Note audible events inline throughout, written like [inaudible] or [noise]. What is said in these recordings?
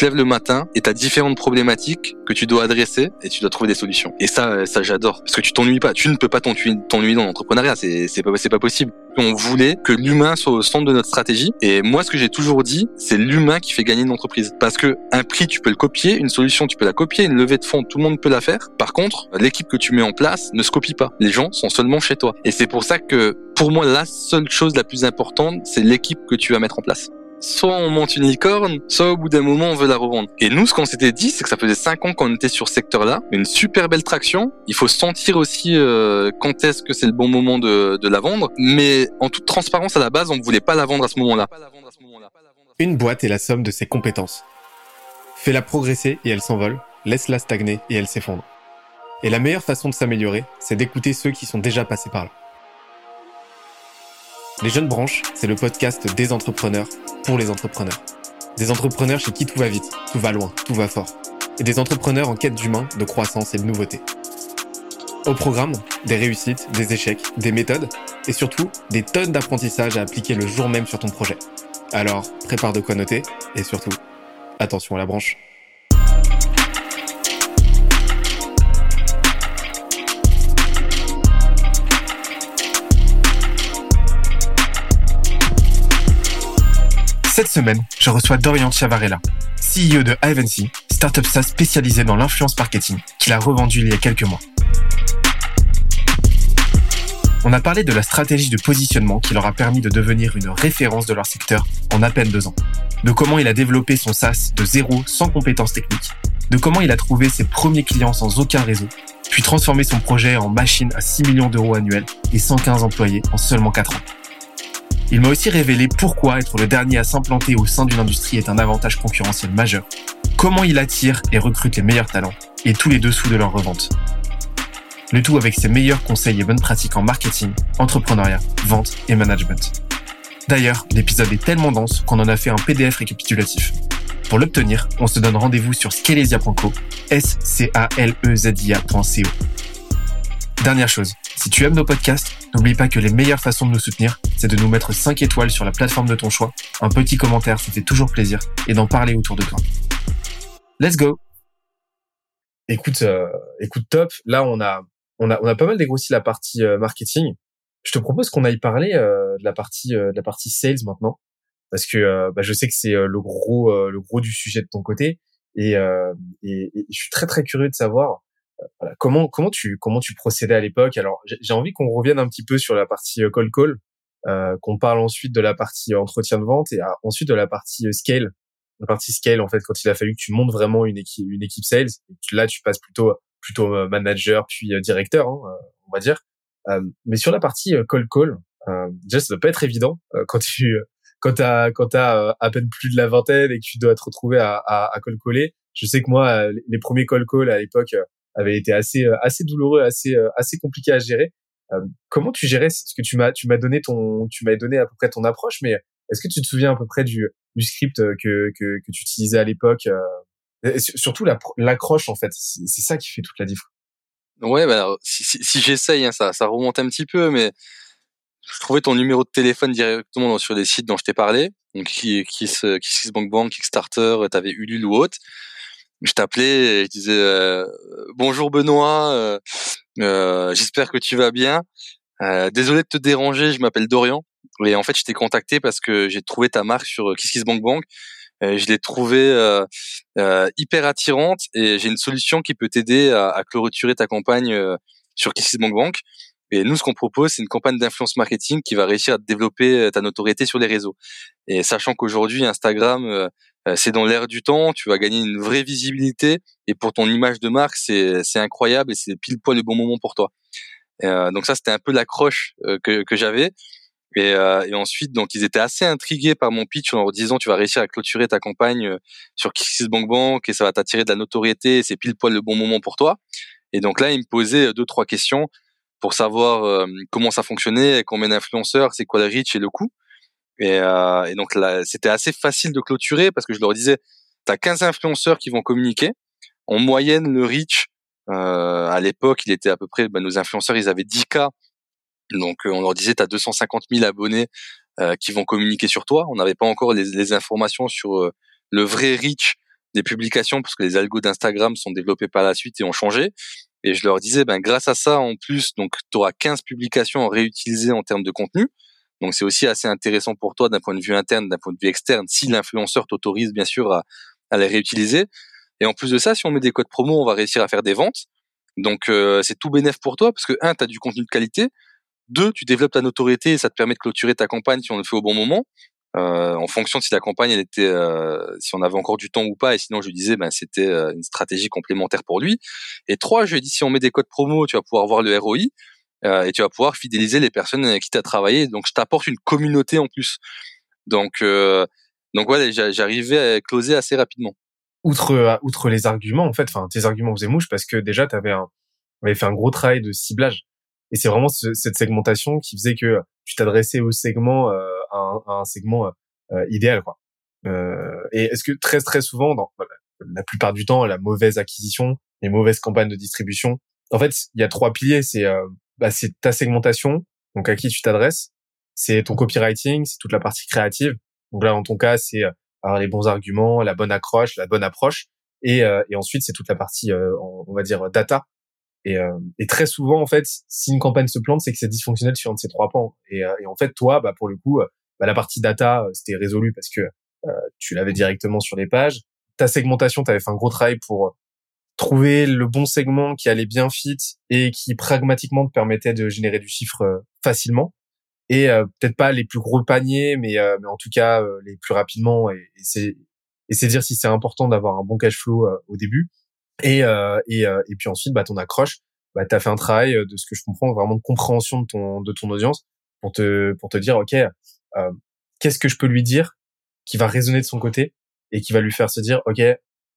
te lèves le matin et t'as différentes problématiques que tu dois adresser et tu dois trouver des solutions. Et ça, ça j'adore parce que tu t'ennuies pas. Tu ne peux pas t'ennuyer dans l'entrepreneuriat. C'est pas pas possible. On voulait que l'humain soit au centre de notre stratégie. Et moi, ce que j'ai toujours dit, c'est l'humain qui fait gagner une entreprise. Parce que un prix, tu peux le copier, une solution, tu peux la copier, une levée de fonds, tout le monde peut la faire. Par contre, l'équipe que tu mets en place ne se copie pas. Les gens sont seulement chez toi. Et c'est pour ça que, pour moi, la seule chose la plus importante, c'est l'équipe que tu vas mettre en place soit on monte une licorne, soit au bout d'un moment on veut la revendre. Et nous, ce qu'on s'était dit, c'est que ça faisait cinq ans qu'on était sur ce secteur-là, une super belle traction. Il faut sentir aussi euh, quand est-ce que c'est le bon moment de, de la vendre. Mais en toute transparence, à la base, on ne voulait pas la vendre à ce moment-là. Une boîte est la somme de ses compétences. Fais-la progresser et elle s'envole, laisse-la stagner et elle s'effondre. Et la meilleure façon de s'améliorer, c'est d'écouter ceux qui sont déjà passés par là. Les Jeunes Branches, c'est le podcast des entrepreneurs pour les entrepreneurs. Des entrepreneurs chez qui tout va vite, tout va loin, tout va fort. Et des entrepreneurs en quête d'humain, de croissance et de nouveauté. Au programme, des réussites, des échecs, des méthodes et surtout des tonnes d'apprentissages à appliquer le jour même sur ton projet. Alors, prépare de quoi noter et surtout, attention à la branche. Cette semaine, je reçois Dorian Chiavarella, CEO de Ivancy, startup SaaS spécialisée dans l'influence marketing, qu'il a revendu il y a quelques mois. On a parlé de la stratégie de positionnement qui leur a permis de devenir une référence de leur secteur en à peine deux ans, de comment il a développé son SaaS de zéro sans compétences techniques, de comment il a trouvé ses premiers clients sans aucun réseau, puis transformé son projet en machine à 6 millions d'euros annuels et 115 employés en seulement 4 ans. Il m'a aussi révélé pourquoi être le dernier à s'implanter au sein d'une industrie est un avantage concurrentiel majeur, comment il attire et recrute les meilleurs talents, et tous les dessous de leur revente. Le tout avec ses meilleurs conseils et bonnes pratiques en marketing, entrepreneuriat, vente et management. D'ailleurs, l'épisode est tellement dense qu'on en a fait un PDF récapitulatif. Pour l'obtenir, on se donne rendez-vous sur scalesia.co, s c a l e z i Dernière chose, si tu aimes nos podcasts, n'oublie pas que les meilleures façons de nous soutenir, c'est de nous mettre 5 étoiles sur la plateforme de ton choix, un petit commentaire, ça fait toujours plaisir, et d'en parler autour de toi. Let's go Écoute, euh, écoute top. Là, on a, on a, on a pas mal dégrossi la partie euh, marketing. Je te propose qu'on aille parler euh, de la partie, de la partie sales maintenant, parce que bah, je sais que c'est le gros, le gros du sujet de ton côté, et, je suis très très curieux de savoir Comment comment tu comment tu procédais à l'époque? Alors j'ai envie qu'on revienne un petit peu sur la partie euh, call call, euh, qu'on parle ensuite de la partie euh, entretien de vente et ensuite de la partie euh, scale. La partie scale en fait quand il a fallu que tu montes vraiment une équipe une équipe sales. Là tu passes plutôt plutôt manager puis directeur hein, on va dire. mais sur la partie call call, déjà ça doit pas être évident quand tu quand t'as quand t'as à peine plus de la vingtaine et que tu dois te retrouver à, à, à call caller. Je sais que moi les premiers call call à l'époque avait été assez euh, assez douloureux, assez euh, assez compliqué à gérer. Euh, comment tu gérais ce que tu m'as tu m'as donné ton tu m'as donné à peu près ton approche, mais est-ce que tu te souviens à peu près du du script que que, que tu utilisais à l'époque Surtout l'accroche en fait, c'est ça qui fait toute la différence. Ouais, bah si, si, si j'essaye, hein, ça, ça remonte un petit peu, mais je trouvais ton numéro de téléphone directement sur les sites dont je t'ai parlé, donc qui, qui, qui, Bank Bank, Kickstarter, t'avais Ulule ou autre je t'appelais et je disais euh, bonjour Benoît, euh, euh, j'espère que tu vas bien. désolé de te déranger, je m'appelle Dorian et en fait je t'ai contacté parce que j'ai trouvé ta marque sur KissKissBankBank. Bank. je l'ai trouvée hyper attirante et j'ai une solution qui peut t'aider à, à, clôturer ta campagne sur KissKissBankBank. Bank. Et nous, ce qu'on propose, c'est une campagne d'influence marketing qui va réussir à développer ta notoriété sur les réseaux. Et sachant qu'aujourd'hui, Instagram, euh, c'est dans l'air du temps, tu vas gagner une vraie visibilité et pour ton image de marque, c'est c'est incroyable et c'est pile poil le bon moment pour toi. Euh, donc ça, c'était un peu l'accroche euh, que que j'avais. Et, euh, et, ensuite, donc ils étaient assez intrigués par mon pitch en leur disant tu vas réussir à clôturer ta campagne sur KissBankBank et ça va t'attirer de la notoriété, c'est pile poil le bon moment pour toi. Et donc là, ils me posaient deux trois questions pour savoir comment ça fonctionnait, combien d'influenceurs, c'est quoi le reach et le coût. Et, euh, et donc c'était assez facile de clôturer parce que je leur disais, tu as 15 influenceurs qui vont communiquer. En moyenne, le reach, euh, à l'époque, il était à peu près, bah, nos influenceurs, ils avaient 10K. Donc euh, on leur disait, tu as 250 000 abonnés euh, qui vont communiquer sur toi. On n'avait pas encore les, les, informations sur euh, le vrai reach des publications parce que les algos d'Instagram sont développés par la suite et ont changé. Et je leur disais, ben grâce à ça, en plus, donc tu auras 15 publications réutilisées en termes de contenu. Donc c'est aussi assez intéressant pour toi d'un point de vue interne, d'un point de vue externe, si l'influenceur t'autorise bien sûr à, à les réutiliser. Et en plus de ça, si on met des codes promo, on va réussir à faire des ventes. Donc euh, c'est tout bénéf pour toi parce que un, tu as du contenu de qualité. Deux, tu développes ta notoriété et ça te permet de clôturer ta campagne si on le fait au bon moment. Euh, en fonction de si la campagne elle était, euh, si on avait encore du temps ou pas. Et sinon, je disais, ben c'était euh, une stratégie complémentaire pour lui. Et trois, je lui ai dit, si on met des codes promo, tu vas pouvoir voir le ROI euh, et tu vas pouvoir fidéliser les personnes avec qui tu as travaillé. Donc, je t'apporte une communauté en plus. Donc, donc ouais, j'arrivais à closer assez rapidement outre euh, outre les arguments en fait enfin tes arguments faisaient mouche parce que déjà tu avais avais fait un gros travail de ciblage et c'est vraiment cette segmentation qui faisait que tu t'adressais au segment euh, à, un, un, segment euh, idéal quoi euh, et est-ce que très très souvent dans la plupart du temps la mauvaise acquisition les mauvaises campagnes de distribution en fait il y a trois piliers c'est bah, c'est ta segmentation donc à qui tu t'adresses c'est ton copywriting c'est toute la partie créative donc là dans ton cas c'est avoir les bons arguments, la bonne accroche, la bonne approche. Et, euh, et ensuite, c'est toute la partie, euh, on va dire, data. Et, euh, et, très souvent, en fait, si une campagne se plante, c'est que c'est dysfonctionnel sur un de ces trois pans. Et, et en fait, toi, bah, pour le coup, bah, la partie data, c'était résolu parce que tu l'avais directement sur les pages. Ta segmentation, tu avais fait un gros travail pour trouver le bon segment qui allait bien fit et qui pragmatiquement te permettait de générer du chiffre facilement et euh, peut-être pas les plus gros paniers, mais, euh, mais en tout cas euh, les plus rapidement. Et, et c'est et c'est dire si c'est important d'avoir un bon cash flow au début. Et et, et puis ensuite, bah ton accroche, bah t'as fait un travail de ce que je comprends vraiment de compréhension de ton de ton audience pour te pour te dire ok qu'est-ce que je peux lui dire qui va résonner de son côté et qui va lui faire se dire ok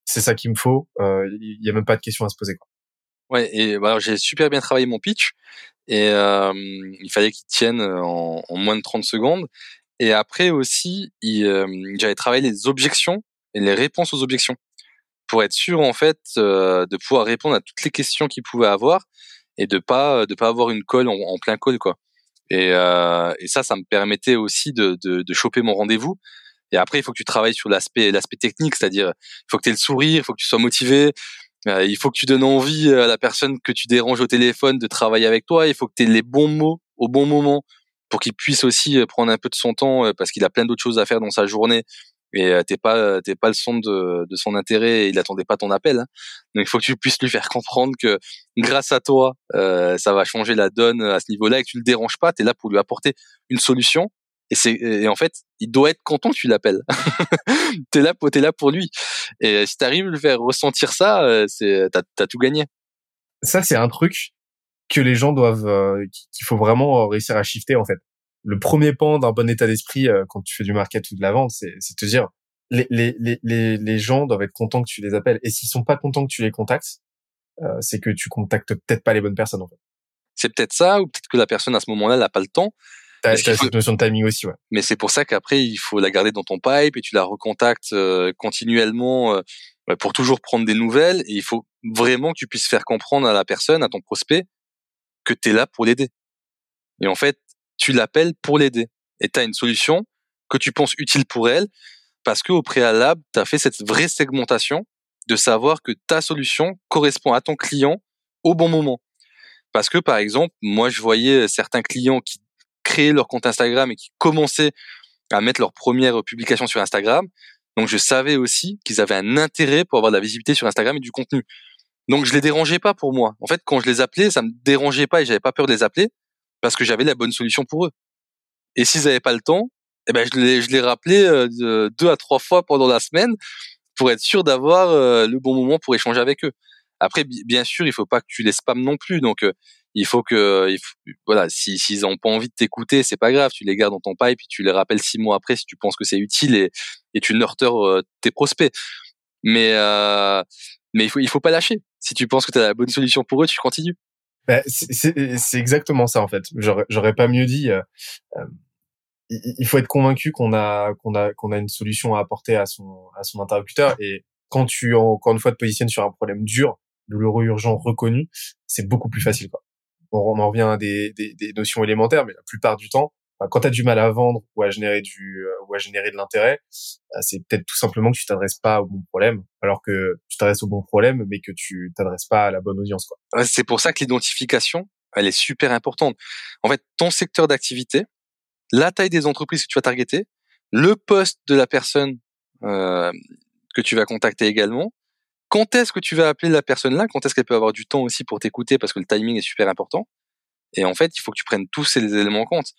c'est ça qu'il me faut il y a même pas de question à se poser quoi. Ouais, et bah, j'ai super bien travaillé mon pitch et euh, il fallait qu'il tienne en, en, moins de 30 secondes. Et après aussi, euh, j'avais travaillé les objections et les réponses aux objections pour être sûr en fait euh, de pouvoir répondre à toutes les questions qu'il pouvait avoir et de pas de pas avoir une colle en, plein call quoi. Et, euh, et, ça, ça me permettait aussi de, de, de choper mon rendez-vous. Et après, il faut que tu travailles sur l'aspect l'aspect technique, c'est-à-dire il faut que tu aies le sourire, il faut que tu sois motivé, euh, il faut que tu donnes envie à la personne que tu déranges au téléphone de travailler avec toi. Il faut que tu aies les bons mots au bon moment pour qu'il puisse aussi euh, prendre un peu de son temps euh, parce qu'il a plein d'autres choses à faire dans sa journée et t'es pas t'es pas le centre de, de, son intérêt et il attendait pas ton appel. Hein. Donc il faut que tu puisses lui faire comprendre que grâce à toi, ça va changer la donne à ce niveau-là et que tu le déranges pas. Tu es là pour lui apporter une solution et c'est et en fait, il doit être content que tu l'appelles. [laughs] t'es là, t'es là pour lui. Et si t'arrives à le faire ressentir ça, euh, c'est t'as as tout gagné. Ça, c'est un truc que les gens doivent, euh, qu'il faut vraiment réussir à shifter en fait. Le premier pan d'un bon état d'esprit euh, quand tu fais du market ou de la vente, c'est c'est te dire les, les, les, les gens doivent être contents que tu les appelles. Et s'ils sont pas contents que tu les contactes, c'est que tu contactes peut-être pas les bonnes personnes en fait. C'est peut-être ça, ou peut-être que la personne à ce moment-là n'a pas le temps. T'as cette notion de timing aussi, ouais. Mais c'est pour ça qu'après, il faut la garder dans ton pipe et tu la recontactes euh, continuellement euh, pour toujours prendre des nouvelles. Et il faut vraiment que tu puisses faire comprendre à la personne, à ton prospect, que tu es là pour l'aider. Et en fait, tu l'appelles pour l'aider. Et tu as une solution que tu penses utile pour elle parce qu'au préalable, tu as fait cette vraie segmentation de savoir que ta solution correspond à ton client au bon moment. Parce que par exemple, moi je voyais certains clients qui créé leur compte Instagram et qui commençaient à mettre leurs premières publications sur Instagram. Donc je savais aussi qu'ils avaient un intérêt pour avoir de la visibilité sur Instagram et du contenu. Donc je les dérangeais pas pour moi. En fait, quand je les appelais, ça me dérangeait pas et j'avais pas peur de les appeler parce que j'avais la bonne solution pour eux. Et s'ils avaient pas le temps, eh ben je les, je les rappelais euh, deux à trois fois pendant la semaine pour être sûr d'avoir euh, le bon moment pour échanger avec eux. Après, bien sûr, il faut pas que tu les spams non plus. Donc, euh, il faut que, il voilà, si s'ils ont pas envie de t'écouter, c'est pas grave, tu les gardes dans ton pipe et tu les rappelles six mois après si tu penses que c'est utile et, et tu nurtures euh, tes prospects. Mais euh, mais il faut il faut pas lâcher. Si tu penses que tu as la bonne solution pour eux, tu continues. Bah, c'est exactement ça en fait. J'aurais pas mieux dit. Euh, euh il faut être convaincu qu'on a qu'on a qu'on a une solution à apporter à son à son interlocuteur et quand tu encore une fois te positionnes sur un problème dur, douloureux, urgent, reconnu, c'est beaucoup plus facile quoi on, en revient à des, des, des, notions élémentaires, mais la plupart du temps, quand tu as du mal à vendre ou à générer du ou à générer de l'intérêt, c'est peut-être tout simplement que tu t'adresses pas au bon problème, alors que tu t'adresses au bon problème, mais que tu t'adresses pas à la bonne audience. Quoi. c'est pour ça que l'identification, elle est super importante. En fait, ton secteur d'activité, la taille des entreprises que tu vas targeter, le poste de la personne euh, que tu vas contacter également, quand est-ce que tu vas appeler la personne là, quand est-ce qu'elle peut avoir du temps aussi pour t'écouter parce que le timing est super important? Et en fait, il faut que tu prennes tous ces éléments en compte.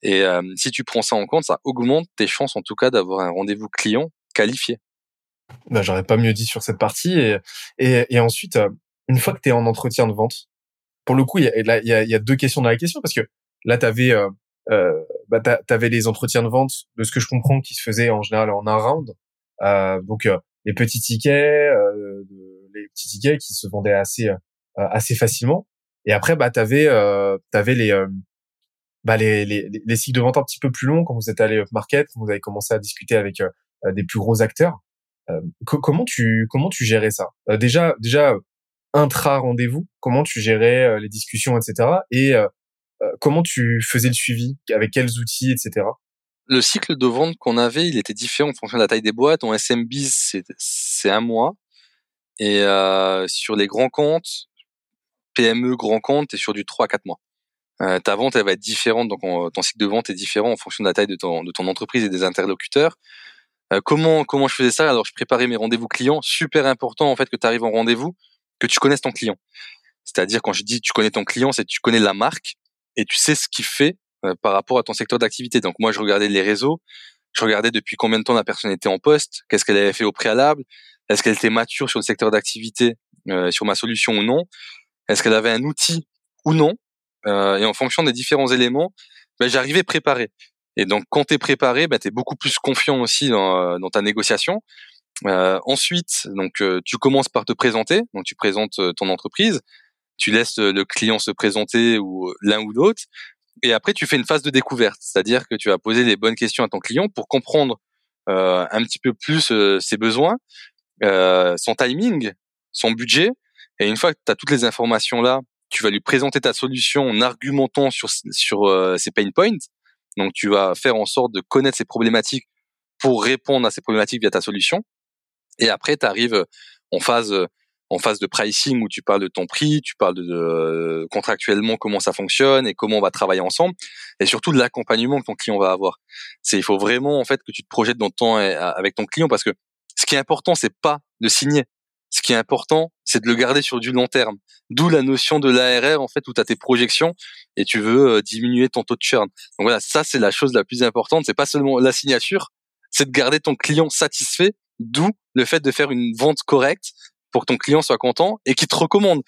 Et euh, si tu prends ça en compte, ça augmente tes chances en tout cas d'avoir un rendez-vous client qualifié. Ben, j'aurais pas mieux dit sur cette partie. Et, et, et ensuite, euh, une fois que tu es en entretien de vente, pour le coup, il y a, y, y a, deux questions dans la question parce que là, tu avais, euh, euh, bah, les entretiens de vente, de ce que je comprends, qui se faisaient en général en un round. Euh, donc, euh, les petits tickets, euh, les petits tickets qui se vendaient assez, assez facilement. Et après, bah, tu avais, avais les, bah, les, les, les, cycles de vente un petit peu plus longs quand vous êtes allé up market, quand vous avez commencé à discuter avec des plus gros acteurs. comment tu comment tu gérais ça? Déjà déjà intra rendez-vous, comment tu gérais euh, les discussions, etc. Et euh, euh, comment tu faisais le suivi, avec quels outils, etc. Le cycle de vente qu'on avait, il était différent en fonction de la taille des boîtes. En SMB, c'est un mois. Et sur les grands comptes, PME, grands comptes, t'es sur du 3 4 mois. ta vente, elle va être différente, donc ton cycle de vente est différent en fonction de la taille de ton, entreprise et des interlocuteurs. comment comment je faisais ça? Alors, je préparais mes rendez-vous clients. Super important en fait que tu arrives en rendez-vous que tu connaisses ton client. C'est-à-dire quand je dis tu connais ton client, c'est tu connais la marque et tu sais ce qu'il fait euh, par rapport à ton secteur d'activité. Donc moi je regardais les réseaux, je regardais depuis combien de temps la personne était en poste, qu'est-ce qu'elle avait fait au préalable, est-ce qu'elle était mature sur le secteur d'activité, euh, sur ma solution ou non, est-ce qu'elle avait un outil ou non. Euh, et en fonction des différents éléments, ben, j'arrivais préparé. Et donc quand tu es préparé, ben, tu es beaucoup plus confiant aussi dans, dans ta négociation euh, ensuite, donc euh, tu commences par te présenter, donc tu présentes euh, ton entreprise, tu laisses le client se présenter ou l'un ou l'autre, et après tu fais une phase de découverte, c'est-à-dire que tu vas poser les bonnes questions à ton client pour comprendre un petit peu plus ses besoins, son timing, son budget, et une fois que tu as toutes les informations là, tu vas lui présenter ta solution en argumentant sur sur ses pain points. Donc tu vas faire en sorte de connaître ses problématiques pour répondre à ces problématiques via ta solution. Et après, tu arrives en phase en phase de pricing où tu parles de ton prix, tu parles de, contractuellement comment ça fonctionne et comment on va travailler ensemble, et surtout de l'accompagnement que ton client va avoir. C'est il faut vraiment en fait que tu te projettes dans le temps avec ton client parce que ce qui est important c'est pas de signer. Ce qui est important, c'est de le garder sur du long terme. D'où la notion de l'ARR en fait où tu as tes projections et tu veux diminuer ton taux de churn. Donc voilà, ça c'est la chose la plus importante, c'est pas seulement la signature, c'est de garder ton client satisfait D'où le fait de faire une vente correcte pour que ton client soit content et qu'il te recommande.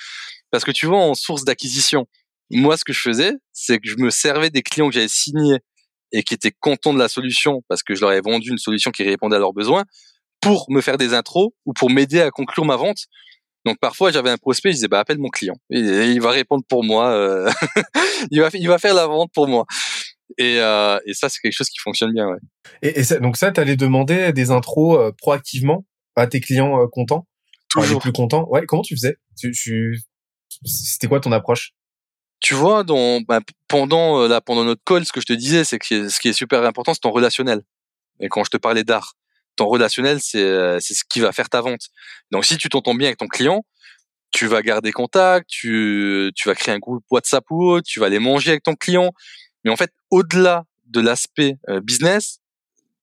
Parce que tu vois, en source d'acquisition, moi, ce que je faisais, c'est que je me servais des clients que j'avais signés et qui étaient contents de la solution parce que je leur avais vendu une solution qui répondait à leurs besoins pour me faire des intros ou pour m'aider à conclure ma vente. Donc parfois j'avais un prospect, je disais bah appelle mon client, et, il va répondre pour moi, euh, [laughs] il va il va faire la vente pour moi. Et, euh, et ça, c'est quelque chose qui fonctionne bien. Et, donc ça, tu allais demander des intros euh, proactivement à tes clients contents? Toujours. les plus contents Ouais, comment tu faisais? Tu, tu... C'était quoi ton approche? Tu vois, dans, bah, pendant euh, là, pendant notre call, ce que je te disais, c'est que ce qui est super important, c'est ton relationnel. Et quand je te parlais d'art, ton relationnel, c'est c'est ce qui va faire ta vente. Donc, si tu t'entends bien avec ton client, tu vas garder contact, tu tu vas créer un groupe WhatsApp ou autre, tu vas aller manger avec ton client, mais en fait, au-delà de l'aspect euh, business,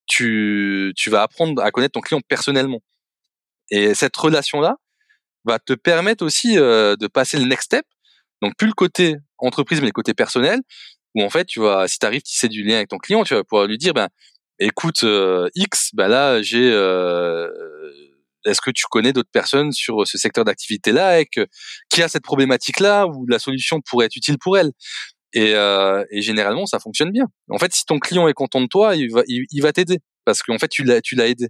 tu, tu vas apprendre à connaître ton client personnellement. Et cette relation-là va te permettre aussi euh, de passer le next step. Donc plus le côté entreprise, mais le côté personnel, où en fait, tu vas, si tu arrives du lien avec ton client, tu vas pouvoir lui dire, ben, écoute, euh, X, ben là, j'ai, est-ce que tu connais d'autres personnes sur ce secteur d'activité-là et qui a cette problématique-là où la solution pourrait être utile pour elle? Et, euh, et, généralement, ça fonctionne bien. En fait, si ton client est content de toi, il va, il, va t'aider parce qu'en fait, tu l'as, tu l'as aidé.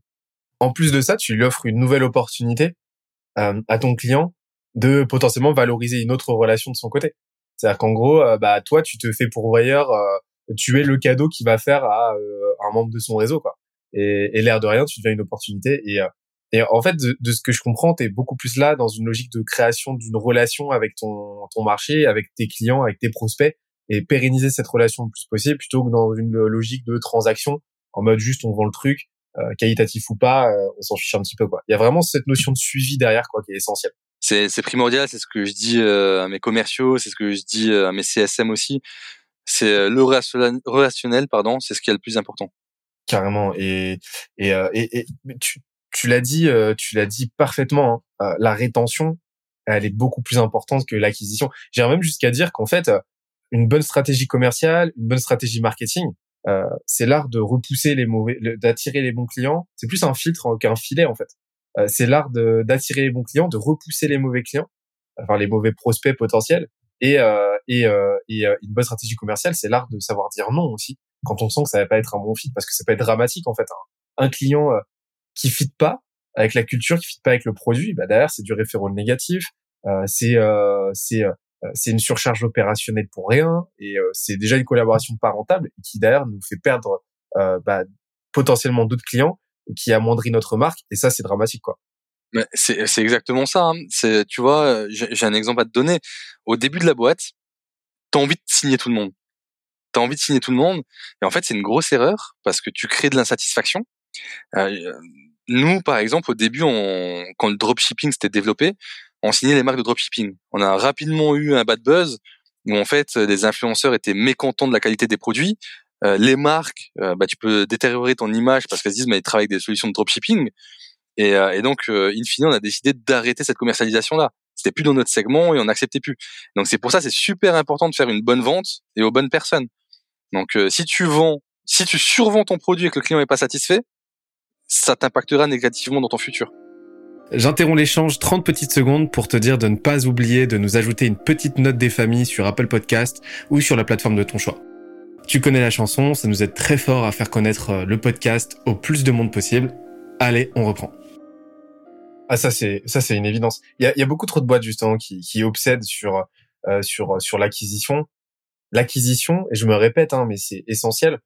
En plus de ça, tu lui offres une nouvelle opportunité euh, à ton client de potentiellement valoriser une autre relation de son côté. C'est-à-dire qu'en gros, euh, bah toi, tu te fais pourvoyeur, euh, tu es le cadeau qu'il va faire à euh, un membre de son réseau, quoi. Et, et l'air de rien, tu deviens une opportunité. Et, et en fait, de, de ce que je comprends, tu es beaucoup plus là dans une logique de création d'une relation avec ton, ton marché, avec tes clients, avec tes prospects, et pérenniser cette relation le plus possible plutôt que dans une logique de transaction en mode juste on vend le truc qualitatif ou pas, euh, on s'en fiche un petit peu quoi. Il y a vraiment cette notion de suivi derrière quoi qui est essentielle. C'est c'est primordial, c'est ce que je dis euh, à mes commerciaux, c'est ce que je dis à mes CSM aussi. C'est le relationnel, pardon, c'est ce qui est le plus important. Carrément et et et, et tu tu l'as dit tu l'as dit parfaitement. Hein. la rétention, elle est beaucoup plus importante que l'acquisition. J'irais même jusqu'à dire qu'en fait, une bonne stratégie commerciale, une bonne stratégie marketing, euh, c'est l'art de repousser les mauvais, d'attirer les bons clients. C'est plus un filtre qu'un filet en fait. Euh, c'est l'art d'attirer les bons clients, de repousser les mauvais clients, enfin les mauvais prospects potentiels. Et, euh, et, euh, et une bonne stratégie commerciale, c'est l'art de savoir dire non aussi quand on sent que ça va pas être un bon fit, parce que ça peut être dramatique en fait. Un, client qui fit pas avec la culture, qui fit pas avec le produit, bah derrière c'est du référent négatif, c'est c'est euh, c'est une surcharge opérationnelle pour rien et euh, c'est déjà une collaboration pas rentable qui d'ailleurs nous fait perdre euh, bah, potentiellement d'autres clients qui amoindrit notre marque et ça c'est dramatique quoi. C'est c'est exactement ça. Hein. C'est tu vois j'ai un exemple à te donner. Au début de la boîte, t'as envie de signer tout le monde. T'as envie de signer tout le monde et en fait c'est une grosse erreur parce que tu crées de l'insatisfaction. nous par exemple au début on, quand le dropshipping s'était développé, on signait les marques de dropshipping. On a rapidement eu un bad buzz où en fait des influenceurs étaient mécontents de la qualité des produits. Euh, les marques, euh, bah, tu peux détériorer ton image parce qu'elles se disent mais ils travaillent avec des solutions de dropshipping. Et, euh, et donc, in fine, on a décidé d'arrêter cette commercialisation-là. C'était plus dans notre segment et on n'acceptait plus. Donc c'est pour ça c'est super important de faire une bonne vente et aux bonnes personnes. Donc si tu vends, si tu survends ton produit et que le client n'est pas satisfait, ça t'impactera négativement dans ton futur. J'interromps l'échange 30 petites secondes pour te dire de ne pas oublier de nous ajouter une petite note des familles sur Apple Podcast ou sur la plateforme de ton choix. Tu connais la chanson, ça nous aide très fort à faire connaître euh, le podcast au plus de monde possible. Allez, on reprend. Ah ça c'est ça c'est une évidence. Il y a, y a, beaucoup trop de boîtes justement qui, qui obsèdent sur euh, sur sur l'acquisition. L'acquisition, et je me répète, hein, mais c'est essentiel.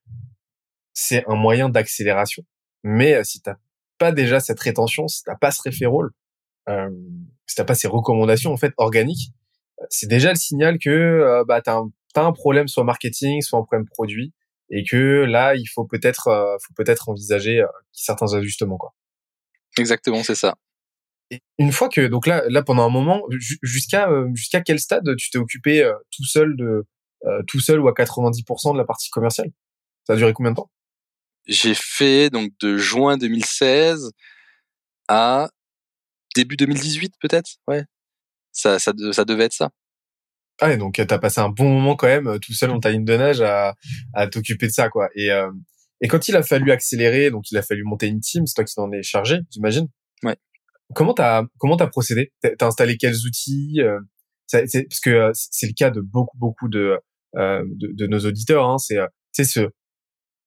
C'est un moyen d'accélération. Mais euh, si t'as pas déjà cette rétention, si t'as pas ce référol, euh, si t'as pas ces recommandations en fait organiques, euh, c'est déjà le signal que euh, bah t'as un, as un problème soit marketing, soit un problème produit, et que là il faut peut-être euh, faut peut-être envisager certains ajustements quoi. Exactement, c'est ça. Et une fois que donc là là pendant un moment jusqu'à jusqu'à quel stade tu t'es occupé tout seul de tout seul ou à 90% de la partie commerciale? Ça a duré combien de temps? J'ai fait donc de juin 2016 à début 2018 peut-être? Ouais. Ça, ça, ça devait être ça. Ah, donc t'as passé un bon moment quand même euh, tout seul en ta ligne de nage à, à t'occuper de ça quoi. Et euh, et quand il a fallu accélérer, donc il a fallu monter une team, c'est toi qui t'en es chargé, j'imagine. Ouais. Comment t'as comment t'as procédé? T'as installé quels outils euh, Parce que euh, c'est le cas de beaucoup beaucoup de de, de, nos auditeurs. Hein, c'est c'est ce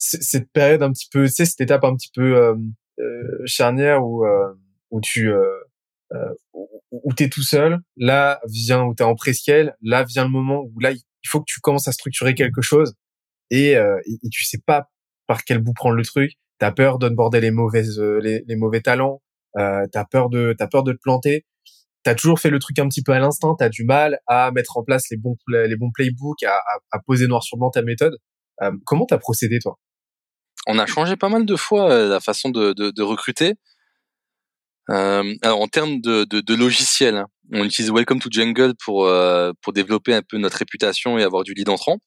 cette période un petit peu, tu sais, cette étape un petit peu euh, euh charnière où euh, où tu euh, euh où t'es tout seul. Là vient où t'es en presqu'elle. Là vient le moment où là il faut que tu commences à structurer quelque chose et, et, et tu sais pas par quel bout prendre le truc. T'as peur d'onboarder les mauvaises les, les mauvais talents. Euh, t'as peur de t'as peur de te planter. T'as toujours fait le truc un petit peu à l'instant. T'as du mal à mettre en place les bons les bons playbooks, à, à, à poser noir sur blanc ta méthode. Euh, comment t'as procédé toi? On a changé pas mal de fois euh, la façon de, de, de recruter. Euh, alors en termes de, de, de logiciel, hein, on utilise Welcome to Jungle pour euh, pour développer un peu notre réputation et avoir du lead entrant.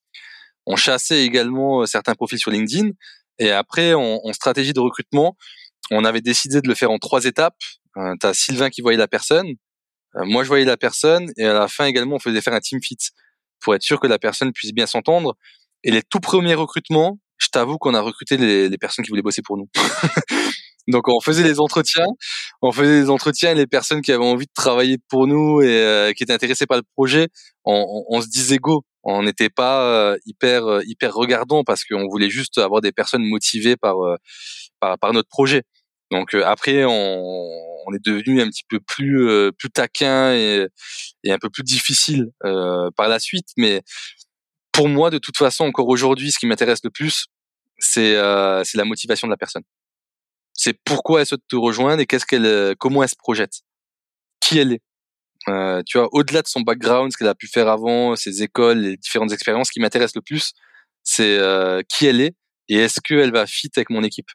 On chassait également euh, certains profils sur LinkedIn et après en, stratégie de recrutement, on avait décidé de le faire en trois étapes. Euh, T'as Sylvain qui voyait la personne, moi je voyais la personne et à la fin également on faisait faire un team fit pour être sûr que la personne puisse bien s'entendre. Et les tout premiers recrutements, je t'avoue qu'on a recruté les, les, personnes qui voulaient bosser pour nous. [laughs] Donc on faisait les entretiens, on faisait les entretiens et les personnes qui avaient envie de travailler pour nous et euh, qui étaient intéressées par le projet, on, on, on se disait go. On n'était pas euh, hyper euh, hyper regardant parce qu'on voulait juste avoir des personnes motivées par par, par notre projet. Donc après on, on, est devenu un petit peu plus plus taquin et, et un peu plus difficile par la suite, mais pour moi, de toute façon, encore aujourd'hui, ce qui m'intéresse le plus, c'est euh, la motivation de la personne. C'est pourquoi elle souhaite te rejoindre et qu'est-ce qu'elle, euh, comment elle se projette, qui elle est. Euh, tu vois, au-delà de son background, ce qu'elle a pu faire avant, ses écoles, les différentes expériences, ce qui m'intéresse le plus, c'est euh, qui elle est et est-ce qu'elle va fit avec mon équipe.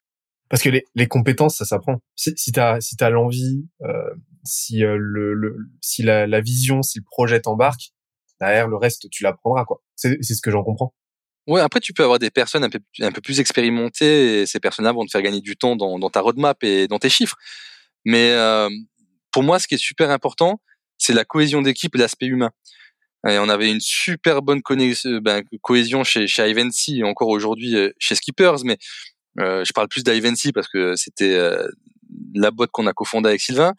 Parce que les, les compétences, ça s'apprend. Si, si t'as si t'as l'envie, euh, si euh, le, le si la, la vision, si le projet t'embarque, derrière le reste, tu l'apprendras quoi. C'est ce que j'en comprends. Ouais, après tu peux avoir des personnes un peu plus expérimentées et ces personnes-là vont te faire gagner du temps dans, ta roadmap et dans tes chiffres. Mais euh, pour moi, ce qui est super important, c'est la cohésion d'équipe et l'aspect humain. Et on avait une super bonne euh, ben, cohésion chez, chez Ivancy et encore aujourd'hui euh, chez Skippers, mais je parle plus d'Ivancy parce que c'était la boîte qu'on a cofondée avec Sylvain.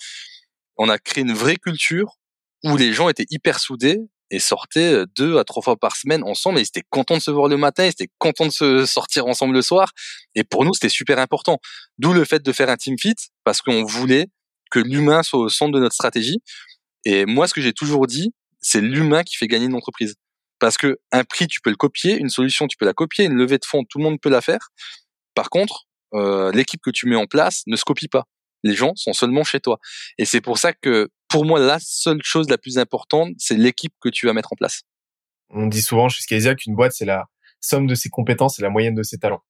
On a créé une vraie culture où les gens étaient hyper soudés et sortaient deux à trois fois par semaine ensemble et ils étaient contents de se voir le matin, ils étaient contents de se sortir ensemble le soir. Et pour nous, c'était super important. D'où le fait de faire un team fit parce qu'on voulait que l'humain soit au centre de notre stratégie. Et moi, ce que j'ai toujours dit, c'est l'humain qui fait gagner une entreprise. Parce que un prix, tu peux le copier, une solution, tu peux la copier, une levée de fonds, tout le monde peut la faire. Par contre, euh, l'équipe que tu mets en place ne se copie pas. Les gens sont seulement chez toi. Et c'est pour ça que, pour moi, la seule chose la plus importante, c'est l'équipe que tu vas mettre en place. On dit souvent chez Skysia qu'une boîte, c'est la somme de ses compétences et la moyenne de ses talents.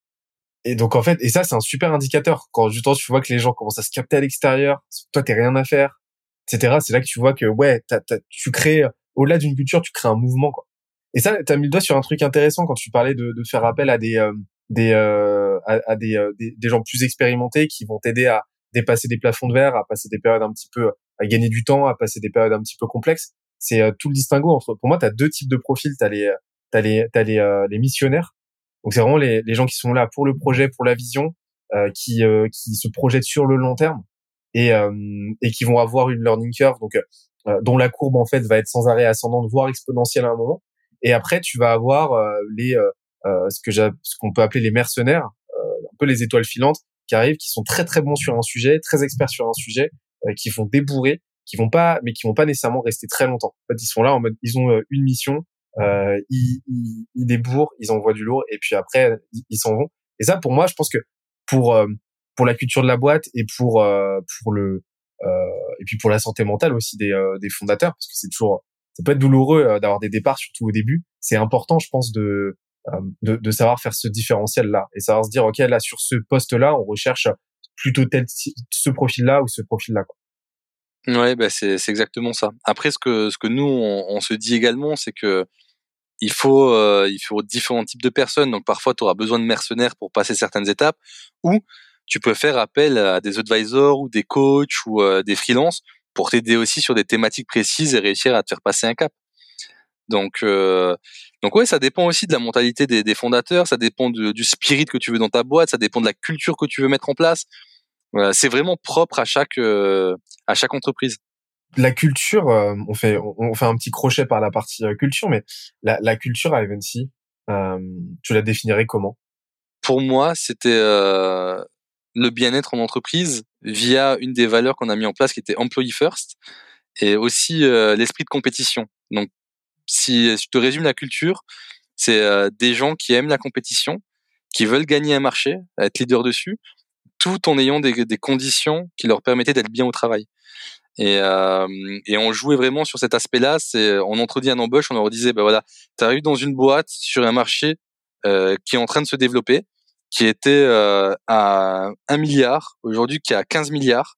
Et donc, en fait, et ça, c'est un super indicateur. Quand justement, tu vois que les gens commencent à se capter à l'extérieur, toi, t'es rien à faire, etc. C'est là que tu vois que, ouais, tu crées au-delà d'une culture, tu crées un mouvement, quoi. Et ça, tu as mis le doigt sur un truc intéressant quand tu parlais de, de faire appel à des euh, des, euh, à, des, euh, des, des gens plus expérimentés qui vont t'aider à dépasser des plafonds de verre, à passer des périodes un petit peu, à gagner du temps, à passer des périodes un petit peu complexes. C'est tout le distinguo entre. Pour moi, tu as deux types de profils. T'as les t'as les t'as les, les missionnaires. Donc c'est vraiment les, les gens qui sont là pour le projet, pour la vision, qui qui se projettent sur le long terme et et qui vont avoir une learning curve. Donc euh, dont la courbe en fait va être sans arrêt ascendante, voire exponentielle à un moment. Et après, tu vas avoir euh, les euh, ce que ce qu'on peut appeler les mercenaires, un peu les étoiles filantes qui arrivent, qui sont très très bons sur un sujet, très experts sur un sujet, qui vont débourrer, qui vont pas, mais qui vont pas nécessairement rester très longtemps. En fait, ils sont là en mode, ils ont une mission, euh, ils, ils, ils, débourrent, ils envoient du lourd, et puis après, ils s'en vont. Et ça, pour moi, je pense que pour pour la culture de la boîte et pour pour le euh, et puis pour la santé mentale aussi des, euh, des fondateurs, parce que c'est toujours, ça peut être douloureux euh, d'avoir des départs, surtout au début. C'est important, je pense, de, de, de savoir faire ce différentiel là et savoir se dire, ok, là sur ce poste là, on recherche plutôt tel ce profil là ou ce profil là. Quoi. Ouais, bah c'est exactement ça. Après, ce que ce que nous on, on se dit également, c'est que il faut euh, il faut différents types de personnes. Donc parfois, tu auras besoin de mercenaires pour passer certaines étapes, ou tu peux faire appel à des advisors ou des coachs ou euh, des freelances pour t'aider aussi sur des thématiques précises et réussir à te faire passer un cap. Donc, euh, donc ouais, ça dépend aussi de la mentalité des, des fondateurs, ça dépend du spirit que tu veux dans ta boîte, ça dépend de la culture que tu veux mettre en place. c'est vraiment propre à chaque euh, à chaque entreprise. La culture, euh, on fait on fait un petit crochet par la partie culture, mais la, la culture à Evency, tu la définirais comment? Pour moi, c'était le bien-être en entreprise via une des valeurs qu'on a mis en place qui était employee first et aussi euh, l'esprit de compétition. Donc, si je te résume la culture, c'est euh, des gens qui aiment la compétition, qui veulent gagner un marché, être leader dessus, tout en ayant des, conditions qui leur permettaient d'être bien au travail. Et, on jouait vraiment sur cet aspect-là. On entretient un embauche, on leur disait, ben voilà, tu dans une boîte sur un marché euh, qui est en train de se développer qui était euh, à 1 milliard, aujourd'hui qui est à 15 milliards,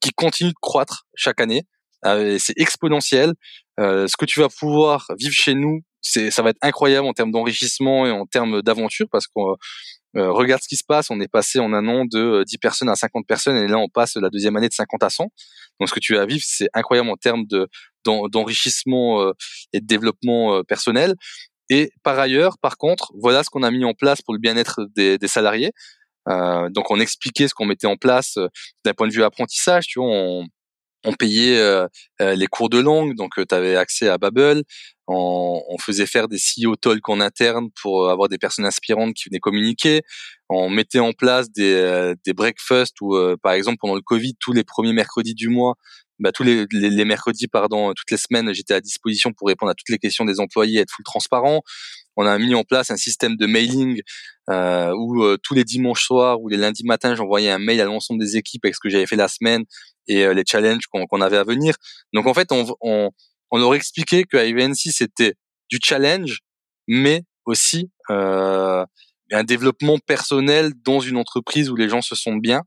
qui continue de croître chaque année. Euh, c'est exponentiel. ce que tu vas pouvoir vivre chez nous, c'est ça va être incroyable en termes d'enrichissement et en termes d'aventure parce qu'on regarde ce qui se passe. On est passé en un an de 10 personnes à 50 personnes et là on passe la deuxième année de 50 à 100. Donc ce que tu vas vivre, c'est incroyable en termes de d'enrichissement et de développement personnel. Et par ailleurs, par contre, voilà ce qu'on a mis en place pour le bien-être des, des, salariés. Euh, donc, on expliquait ce qu'on mettait en place euh, d'un point de vue apprentissage. Tu vois, on, on payait euh, euh les cours de langue, donc euh, tu avais accès à Babbel. On, on, faisait faire des CEO talk en interne pour avoir des personnes inspirantes qui venaient communiquer. On mettait en place des, des breakfasts où, par exemple, pendant le Covid, tous les premiers mercredis du mois, bah, tous les, les, mercredis, pardon, toutes les semaines, j'étais à disposition pour répondre à toutes les questions des employés, être full transparent. On a mis en place un système de mailing euh, où euh, tous les dimanches soirs ou les lundis matins, j'envoyais un mail à l'ensemble des équipes avec ce que j'avais fait la semaine et euh, les challenges qu'on avait à venir. Donc en fait, on, on, on leur expliquait que IVNC c'était du challenge, mais aussi euh, un développement personnel dans une entreprise où les gens se sentent bien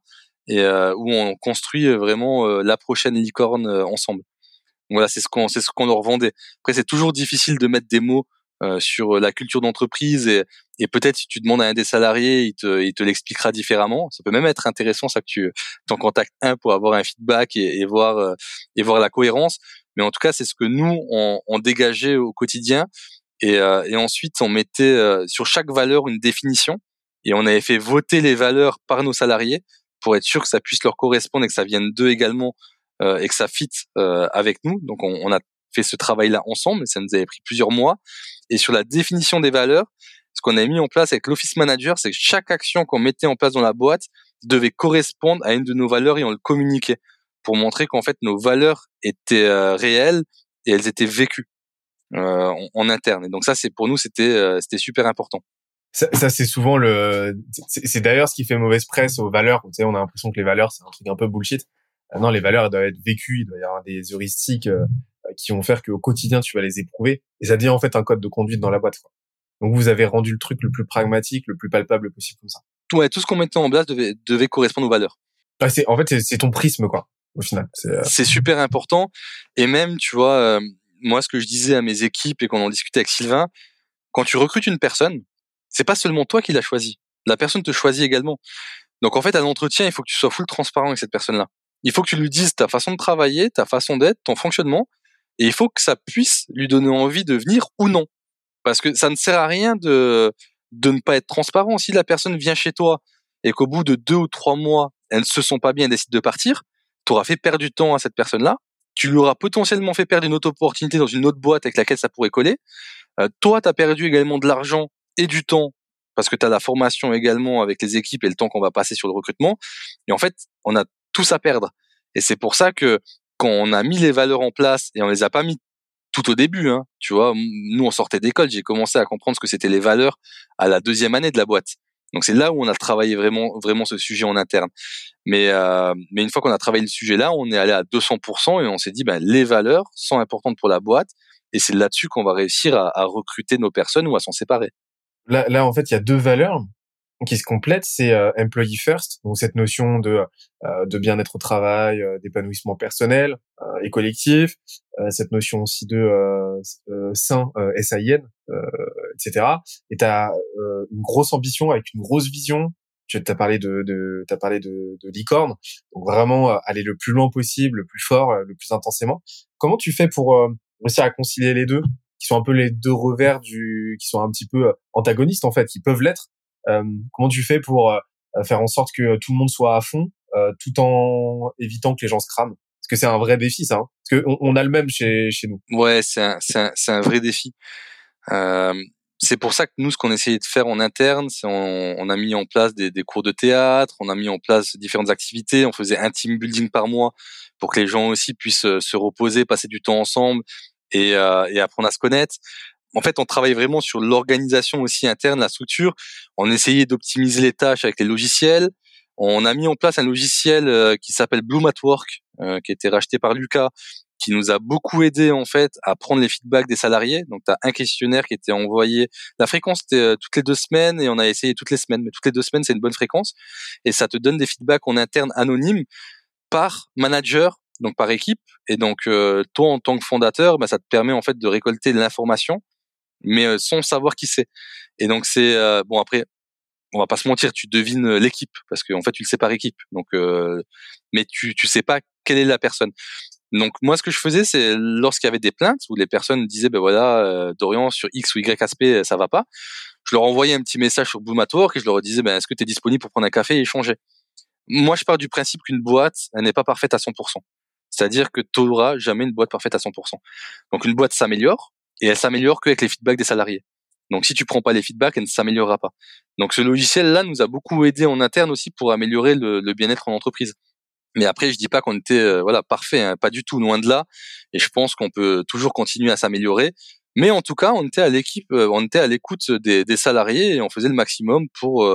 et où on construit vraiment la prochaine licorne ensemble. Voilà, c'est ce qu'on c'est ce qu'on leur vendait. Après, c'est toujours difficile de mettre des mots euh, sur la culture d'entreprise et, et peut-être si tu demandes à un des salariés, il te, il te l'expliquera différemment. Ça peut même être intéressant ça que tu t'en contactes un pour avoir un feedback et, et voir euh, et voir la cohérence. Mais en tout cas, c'est ce que nous on, on dégageait au quotidien et, euh, et ensuite on mettait sur chaque valeur une définition et on avait fait voter les valeurs par nos salariés pour être sûr que ça puisse leur correspondre et que ça vienne d'eux également euh, et que ça fit euh, avec nous. Donc on, on a fait ce travail-là ensemble, ça nous avait pris plusieurs mois. Et sur la définition des valeurs, ce qu'on a mis en place avec l'office manager, c'est que chaque action qu'on mettait en place dans la boîte devait correspondre à une de nos valeurs et on le communiquait pour montrer qu'en fait nos valeurs étaient euh, réelles et elles étaient vécues euh, en, interne. Et donc ça, c'est pour nous, c'était c'était super important. Ça, c'est souvent le. C'est d'ailleurs ce qui fait mauvaise presse aux valeurs. Tu sais, on a l'impression que les valeurs c'est un truc un peu bullshit. Euh, non, les valeurs elles doivent être vécues, il doit y avoir des heuristiques euh, qui vont faire qu'au quotidien tu vas les éprouver et ça devient en fait un code de conduite dans la boîte. Quoi. Donc vous avez rendu le truc le plus pragmatique, le plus palpable possible comme ça. Ouais, tout ce qu'on mettait en place devait, devait correspondre aux valeurs. Ah, c'est en fait c'est ton prisme quoi au final. C'est euh... super important et même tu vois euh, moi ce que je disais à mes équipes et quand on discutait avec Sylvain, quand tu recrutes une personne, c'est pas seulement toi qui l'as choisi, la personne te choisit également. Donc en fait à l'entretien il faut que tu sois full transparent avec cette personne là. Il faut que tu lui dises ta façon de travailler, ta façon d'être, ton fonctionnement, et il faut que ça puisse lui donner envie de venir ou non. Parce que ça ne sert à rien de, de ne pas être transparent. Si la personne vient chez toi et qu'au bout de deux ou trois mois, elle ne se sent pas bien et décide de partir, tu auras fait perdre du temps à cette personne-là. Tu lui auras potentiellement fait perdre une autre opportunité dans une autre boîte avec laquelle ça pourrait coller. Euh, toi, tu as perdu également de l'argent et du temps parce que tu as la formation également avec les équipes et le temps qu'on va passer sur le recrutement. Et en fait, on a tous à perdre. Et c'est pour ça que quand on a mis les valeurs en place et on les a pas mis tout au début, hein, tu vois, nous on sortait d'école, j'ai commencé à comprendre ce que c'était les valeurs à la deuxième année de la boîte. Donc c'est là où on a travaillé vraiment vraiment ce sujet en interne. Mais euh, mais une fois qu'on a travaillé le sujet là, on est allé à 200% et on s'est dit ben les valeurs sont importantes pour la boîte et c'est là-dessus qu'on va réussir à, à, recruter nos personnes ou à s'en séparer. Là là en fait il y a deux valeurs qui se complète, c'est euh, employee first, donc cette notion de euh, de bien-être au travail, euh, d'épanouissement personnel et collectif, cette notion aussi de sain SIN, etc. Et tu as une grosse ambition avec une grosse vision. Tu as parlé de, de t'as parlé de, de licorne, donc vraiment aller le plus loin possible, le plus fort, le plus intensément. Comment tu fais pour réussir à concilier les deux, qui sont un peu les deux revers du, qui sont un petit peu antagonistes en fait, qui peuvent l'être, comment tu fais pour euh, faire en sorte que tout le monde soit à fond, euh, tout en évitant que les gens se crament? Parce que c'est un vrai défi, ça. Hein Parce qu'on on a le même chez, chez nous. Ouais, c'est un, un, un, vrai défi. Euh, c'est pour ça que nous, ce qu'on essayait de faire en interne, c'est on, on, a mis en place des, des, cours de théâtre, on a mis en place différentes activités, on faisait un team building par mois pour que les gens aussi puissent se reposer, passer du temps ensemble et, euh, et apprendre à se connaître en fait, on travaille vraiment sur l'organisation aussi interne, la structure. On essayait d'optimiser les tâches avec les logiciels. On a mis en place un logiciel euh, qui s'appelle Bloom at Work, euh, qui a été racheté par Lucas, qui nous a beaucoup aidé en fait à prendre les feedbacks des salariés. Donc, tu as un questionnaire qui était envoyé. La fréquence était euh, toutes les deux semaines et on a essayé toutes les semaines, mais toutes les deux semaines, c'est une bonne fréquence. Et ça te donne des feedbacks en interne anonymes par manager, donc par équipe. Et donc, toi, en tant que fondateur, bah, ça te permet en fait de récolter de l'information mais euh, sans savoir qui c'est. Et donc c'est euh, bon après, on va pas se mentir, tu devines euh, l'équipe parce qu'en en fait tu le sais par équipe. Donc, mais tu tu sais pas quelle est la personne. Donc moi ce que je faisais c'est lorsqu'il y avait des plaintes où les personnes disaient ben voilà Dorian sur X ou Y aspect ça va pas, je leur envoyais un petit message sur Boomator et je leur disais ben est-ce que tu es disponible pour prendre un café et échanger? Moi je pars du principe qu'une boîte elle n'est pas parfaite à 100%. C'est-à-dire que tu n'auras jamais une boîte parfaite à 100%. Donc une boîte s'améliore, et elle s'améliore qu'avec les feedbacks des salariés. Donc si tu prends pas les feedbacks, elle ne s'améliorera pas. Donc ce logiciel-là nous a beaucoup aidé en interne aussi pour améliorer le, le bien-être en entreprise. Mais après, je dis pas qu'on était euh, voilà parfait, hein, pas du tout, loin de là. Et je pense qu'on peut toujours continuer à s'améliorer. Mais en tout cas, on était à l'équipe, on était à l'écoute des, des, salariés et on faisait le maximum pour,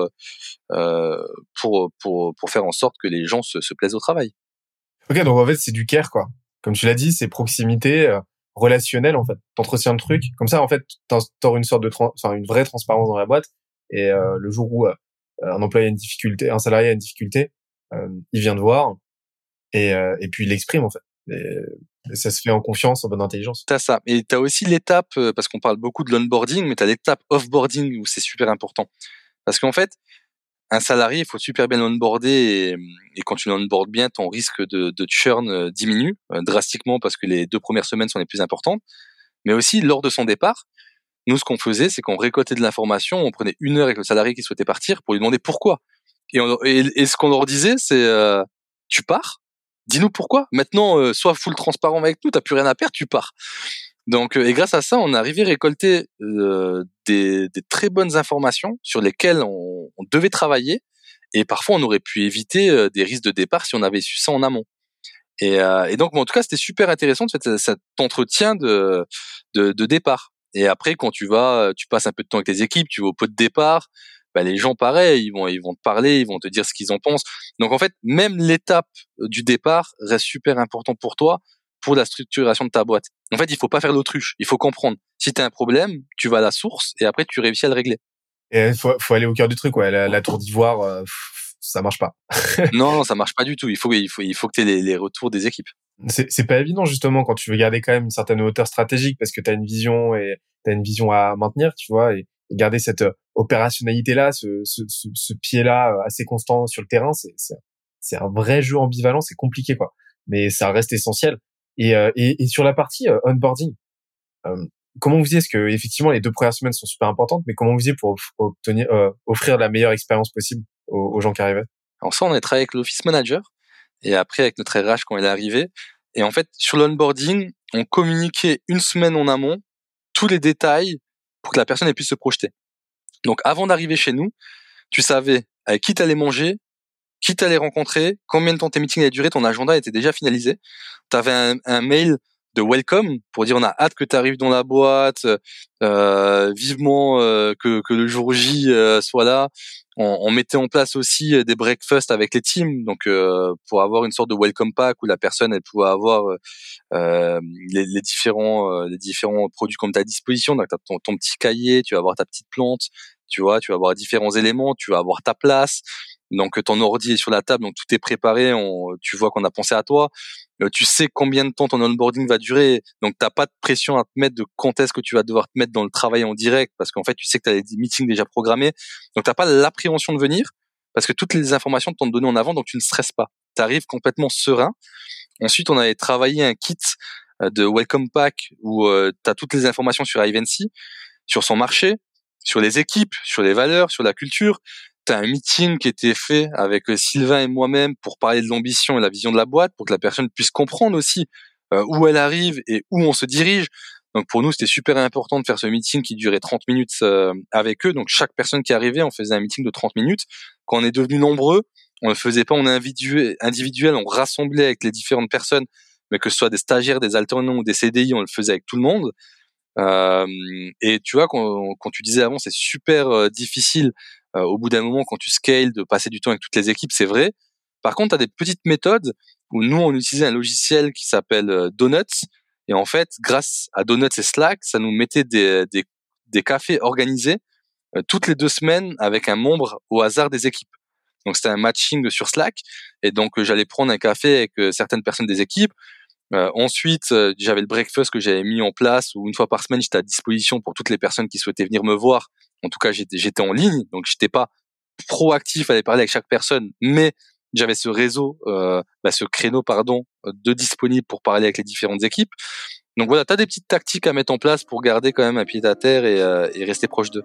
pour, pour, pour faire en sorte que les gens se, se plaisent au travail. Ok, donc en fait, c'est du care, quoi. Comme tu l'as dit, c'est proximité euh, relationnelle, en fait. T'entretiens le truc. Comme ça, en fait, t'auras une sorte de, enfin, une vraie transparence dans la boîte. Et euh, le jour où euh, un employé a une difficulté, un salarié a une difficulté, euh, il vient te voir et, et puis il l'exprime, en fait. Et, ça se fait en confiance, en bonne intelligence. T'as ça. Et t'as aussi l'étape, parce qu'on parle beaucoup de l'onboarding, mais t'as l'étape offboarding où c'est super important. Parce qu'en fait, un salarié, il faut super bien l'onboarder et, et quand tu l'onboardes bien, ton risque de, de churn euh, diminue euh, drastiquement parce que les deux premières semaines sont les plus importantes. Mais aussi, lors de son départ, nous, ce qu'on faisait, c'est qu'on récoltait de l'information, on prenait une heure avec le salarié qui souhaitait partir pour lui demander pourquoi. Et, et, ce qu'on leur disait, c'est euh, tu pars, dis-nous pourquoi. Maintenant, sois full transparent avec nous, t'as plus rien à perdre, tu pars. Donc, et grâce à ça, on est arrivé à récolter euh, des, des, très bonnes informations sur lesquelles on, on, devait travailler. Et parfois, on aurait pu éviter euh, des risques de départ si on avait su ça en amont. Et, euh, et donc, en tout cas, c'était super intéressant de fait, cet entretien de, de, de, départ. Et après, quand tu vas, tu passes un peu de temps avec les équipes, tu vas au pot de départ. Bah, les gens, pareil, ils vont, ils vont te parler, ils vont te dire ce qu'ils en pensent. Donc, en fait, même l'étape du départ reste super important pour toi pour la structuration de ta boîte. En fait, il faut pas faire l'autruche. Il faut comprendre. Si tu as un problème, tu vas à la source et après tu réussis à le régler. Et faut, faut aller au cœur du truc. Ouais. La, tour d'ivoire, euh, ça marche pas. non, [laughs] non, ça marche pas du tout. Il faut, il faut, il faut que tu aies les, les, retours des équipes. C'est pas évident justement quand tu veux garder quand même une certaine hauteur stratégique parce que tu as une vision et tu as une vision à maintenir, tu vois, et, garder cette euh, opérationnalité là, ce, ce, ce, ce pied là euh, assez constant sur le terrain, c'est un vrai jeu ambivalent, c'est compliqué quoi. Mais ça reste essentiel. Et, euh, et, et, sur la partie euh, onboarding, euh, comment vous faisiez? Parce que effectivement, les deux premières semaines sont super importantes, mais comment vous faisiez pour obtenir, offrir la meilleure expérience possible aux, gens qui arrivaient? Alors ça, on a travaillé avec l'office manager et après avec notre RH quand il est arrivé. Et en fait, sur l'onboarding, on communiquait une semaine en amont tous les détails pour que la personne puisse se projeter. Donc avant d'arriver chez nous, tu savais avec qui t'allais manger, qui t'allais rencontrer, combien de temps tes meetings allaient durer, ton agenda était déjà finalisé. Tu avais un, un, mail de welcome pour dire on a hâte que tu arrives dans la boîte, euh, vivement euh, que, que, le jour J euh, soit là. On, on, mettait en place aussi des breakfasts avec les teams, donc euh, pour avoir une sorte de welcome pack où la personne elle pouvait avoir les, les, différents les différents produits comme à disposition. Donc as ton, ton, petit cahier, tu vas avoir ta petite plante, tu vois, tu vas avoir différents éléments, tu vas avoir ta place. Donc ton ordi est sur la table, donc tout est préparé. On, tu vois qu'on a pensé à toi. Euh, tu sais combien de temps ton onboarding va durer, donc t'as pas de pression à te mettre de quand est-ce que tu vas devoir te mettre dans le travail en direct, parce qu'en fait tu sais que tu as des meetings déjà programmés. Donc t'as pas l'appréhension de venir, parce que toutes les informations t'ont donné en avant, donc tu ne stresses pas. Tu arrives complètement serein. Ensuite, on avait travaillé un kit euh, de welcome pack où euh, tu as toutes les informations sur Ivancy, sur son marché, sur les équipes, sur les valeurs, sur la culture t'as un meeting qui était fait avec euh, Sylvain et moi-même pour parler de l'ambition et la vision de la boîte, pour que la personne puisse comprendre aussi euh, où elle arrive et où on se dirige. Donc pour nous, c'était super important de faire ce meeting qui durait 30 minutes euh, avec eux. Donc chaque personne qui arrivait, on faisait un meeting de 30 minutes. Quand on est devenu nombreux, on ne faisait pas en individuel, on rassemblait avec les différentes personnes, mais que ce soit des stagiaires, des alternants ou des CDI, on le faisait avec tout le monde. Euh, et tu vois, quand, quand tu disais avant, c'est super difficile euh, au bout d'un moment, quand tu scales, de passer du temps avec toutes les équipes, c'est vrai. Par contre, tu as des petites méthodes où nous, on utilisait un logiciel qui s'appelle euh, Donuts. Et en fait, grâce à Donuts et Slack, ça nous mettait des, des, des cafés organisés euh, toutes les deux semaines avec un membre au hasard des équipes. Donc c'était un matching sur Slack. Et donc j'allais prendre un café avec certaines personnes des équipes. Euh, ensuite, j'avais le breakfast que j'avais mis en place où une fois par semaine, j'étais à disposition pour toutes les personnes qui souhaitaient venir me voir en tout cas, j'étais en ligne, donc j'étais pas proactif à aller parler avec chaque personne, mais j'avais ce réseau, euh, bah, ce créneau, pardon, de disponible pour parler avec les différentes équipes. Donc voilà, tu as des petites tactiques à mettre en place pour garder quand même un pied à terre et, euh, et rester proche d'eux.